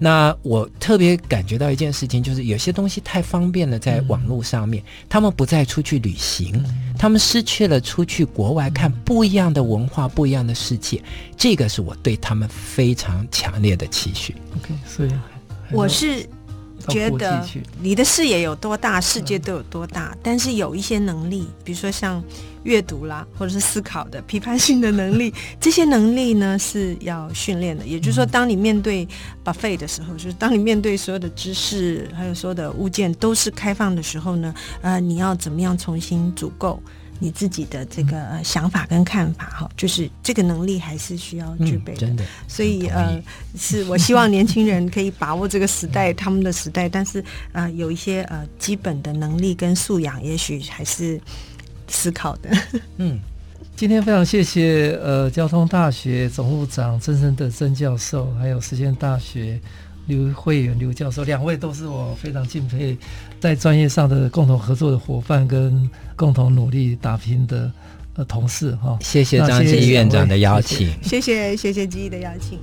那我特别感觉到一件事情，就是有些东西太方便了，在网络上面，他们不再出去旅行，他们失去了出去国外看不一样的文化、不一样的世界。这个是我对他们非常强烈的期许。OK，所以我是觉得你的视野有多大，世界都有多大。但是有一些能力，比如说像阅读啦，或者是思考的、批判性的能力，<laughs> 这些能力呢是要训练的。也就是说，当你面对 buffet 的时候，就是当你面对所有的知识还有所有的物件都是开放的时候呢，呃，你要怎么样重新组构？你自己的这个想法跟看法哈，就是这个能力还是需要具备的。真的，所以呃，是我希望年轻人可以把握这个时代，他们的时代，但是呃，有一些呃基本的能力跟素养，也许还是思考的。<laughs> 嗯，今天非常谢谢呃交通大学总务长曾生德曾教授，还有实践大学。刘慧远刘教授，两位都是我非常敬佩，在专业上的共同合作的伙伴，跟共同努力打拼的呃同事哈。谢谢张基院长的邀请，谢谢谢谢基毅的邀请。